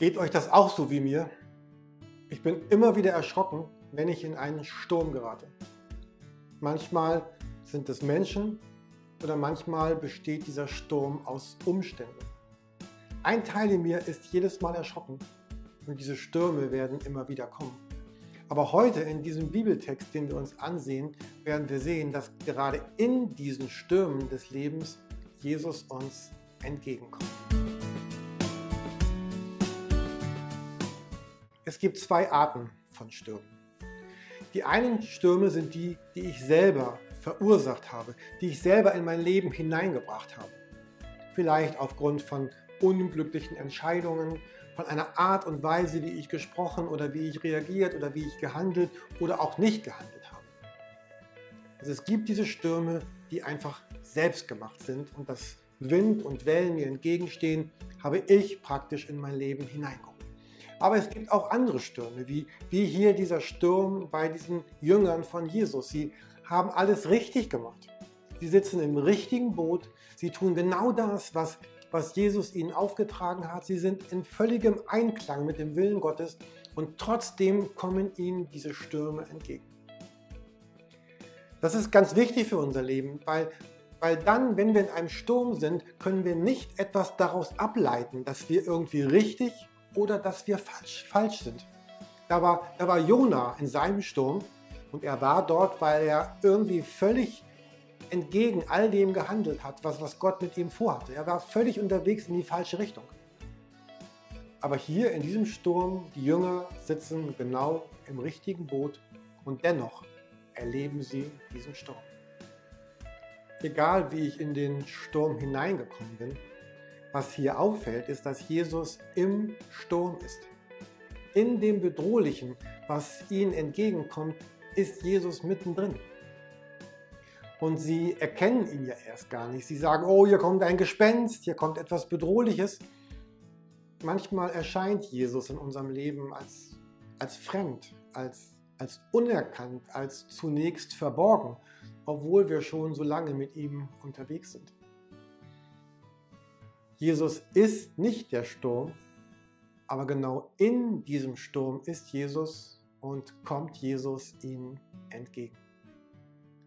Geht euch das auch so wie mir? Ich bin immer wieder erschrocken, wenn ich in einen Sturm gerate. Manchmal sind es Menschen oder manchmal besteht dieser Sturm aus Umständen. Ein Teil in mir ist jedes Mal erschrocken und diese Stürme werden immer wieder kommen. Aber heute in diesem Bibeltext, den wir uns ansehen, werden wir sehen, dass gerade in diesen Stürmen des Lebens Jesus uns entgegenkommt. Es gibt zwei Arten von Stürmen. Die einen Stürme sind die, die ich selber verursacht habe, die ich selber in mein Leben hineingebracht habe. Vielleicht aufgrund von unglücklichen Entscheidungen, von einer Art und Weise, wie ich gesprochen oder wie ich reagiert oder wie ich gehandelt oder auch nicht gehandelt habe. Also es gibt diese Stürme, die einfach selbst gemacht sind und das Wind und Wellen mir entgegenstehen, habe ich praktisch in mein Leben hineingeholt. Aber es gibt auch andere Stürme, wie, wie hier dieser Sturm bei diesen Jüngern von Jesus. Sie haben alles richtig gemacht. Sie sitzen im richtigen Boot. Sie tun genau das, was, was Jesus ihnen aufgetragen hat. Sie sind in völligem Einklang mit dem Willen Gottes und trotzdem kommen ihnen diese Stürme entgegen. Das ist ganz wichtig für unser Leben, weil, weil dann, wenn wir in einem Sturm sind, können wir nicht etwas daraus ableiten, dass wir irgendwie richtig oder dass wir falsch, falsch sind. Da war, da war Jona in seinem Sturm und er war dort, weil er irgendwie völlig entgegen all dem gehandelt hat, was, was Gott mit ihm vorhatte. Er war völlig unterwegs in die falsche Richtung. Aber hier in diesem Sturm, die Jünger sitzen genau im richtigen Boot und dennoch erleben sie diesen Sturm. Egal wie ich in den Sturm hineingekommen bin, was hier auffällt, ist, dass Jesus im Sturm ist. In dem Bedrohlichen, was ihnen entgegenkommt, ist Jesus mittendrin. Und sie erkennen ihn ja erst gar nicht. Sie sagen, oh, hier kommt ein Gespenst, hier kommt etwas Bedrohliches. Manchmal erscheint Jesus in unserem Leben als, als fremd, als, als unerkannt, als zunächst verborgen, obwohl wir schon so lange mit ihm unterwegs sind. Jesus ist nicht der Sturm, aber genau in diesem Sturm ist Jesus und kommt Jesus ihnen entgegen.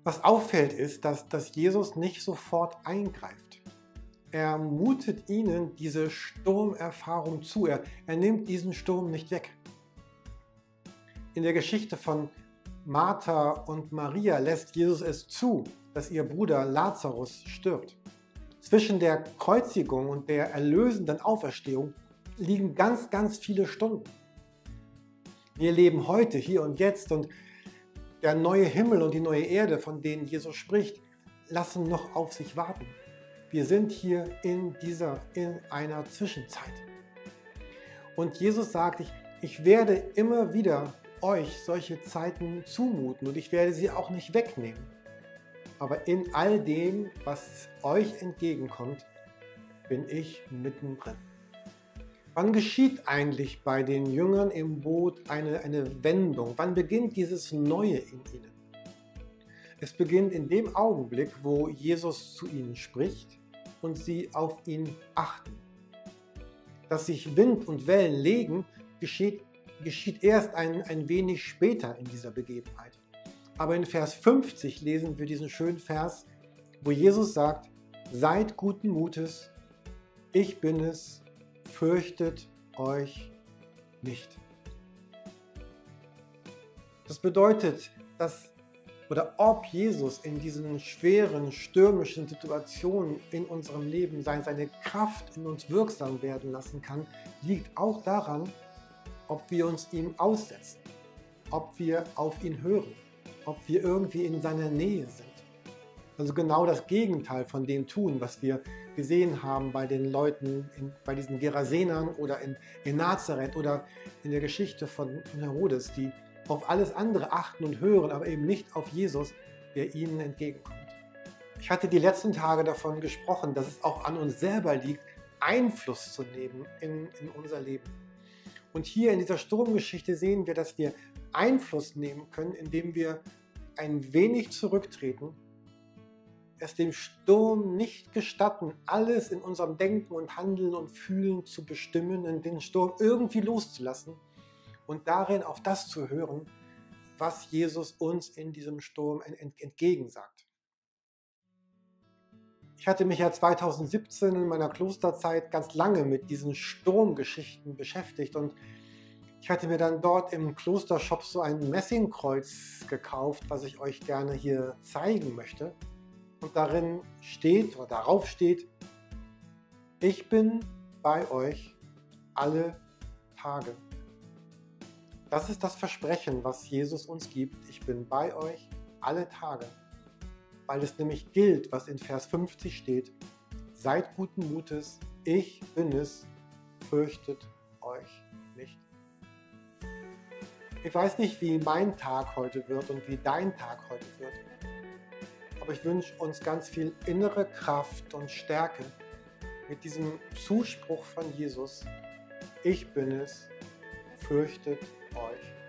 Was auffällt ist, dass, dass Jesus nicht sofort eingreift. Er mutet ihnen diese Sturmerfahrung zu. Er, er nimmt diesen Sturm nicht weg. In der Geschichte von Martha und Maria lässt Jesus es zu, dass ihr Bruder Lazarus stirbt. Zwischen der Kreuzigung und der erlösenden Auferstehung liegen ganz, ganz viele Stunden. Wir leben heute, hier und jetzt und der neue Himmel und die neue Erde, von denen Jesus spricht, lassen noch auf sich warten. Wir sind hier in dieser, in einer Zwischenzeit. Und Jesus sagt, ich, ich werde immer wieder euch solche Zeiten zumuten und ich werde sie auch nicht wegnehmen aber in all dem, was euch entgegenkommt, bin ich mittendrin. Wann geschieht eigentlich bei den Jüngern im Boot eine, eine Wendung? Wann beginnt dieses Neue in ihnen? Es beginnt in dem Augenblick, wo Jesus zu ihnen spricht und sie auf ihn achten. Dass sich Wind und Wellen legen, geschieht, geschieht erst ein, ein wenig später in dieser Begebenheit. Aber in Vers 50 lesen wir diesen schönen Vers, wo Jesus sagt, seid guten Mutes, ich bin es, fürchtet euch nicht. Das bedeutet, dass oder ob Jesus in diesen schweren, stürmischen Situationen in unserem Leben seine Kraft in uns wirksam werden lassen kann, liegt auch daran, ob wir uns ihm aussetzen, ob wir auf ihn hören ob wir irgendwie in seiner Nähe sind. Also genau das Gegenteil von dem tun, was wir gesehen haben bei den Leuten, in, bei diesen Gerasenern oder in, in Nazareth oder in der Geschichte von, Herodes, die auf alles andere achten und hören, aber eben nicht auf Jesus, der ihnen entgegenkommt. Ich hatte die letzten Tage davon gesprochen, dass es auch an uns selber liegt, Einfluss zu nehmen in, in unser Leben. Und hier in dieser Sturmgeschichte sehen wir, dass wir Einfluss nehmen können, indem wir ein wenig zurücktreten, es dem Sturm nicht gestatten, alles in unserem Denken und Handeln und Fühlen zu bestimmen, den Sturm irgendwie loszulassen und darin auf das zu hören, was Jesus uns in diesem Sturm entgegensagt. Ich hatte mich ja 2017 in meiner Klosterzeit ganz lange mit diesen Sturmgeschichten beschäftigt und ich hatte mir dann dort im Klostershop so ein Messingkreuz gekauft, was ich euch gerne hier zeigen möchte und darin steht oder darauf steht, ich bin bei euch alle Tage. Das ist das Versprechen, was Jesus uns gibt. Ich bin bei euch alle Tage. Weil es nämlich gilt, was in Vers 50 steht. Seid guten Mutes, ich bin es, fürchtet Ich weiß nicht, wie mein Tag heute wird und wie dein Tag heute wird. Aber ich wünsche uns ganz viel innere Kraft und Stärke mit diesem Zuspruch von Jesus. Ich bin es, fürchtet euch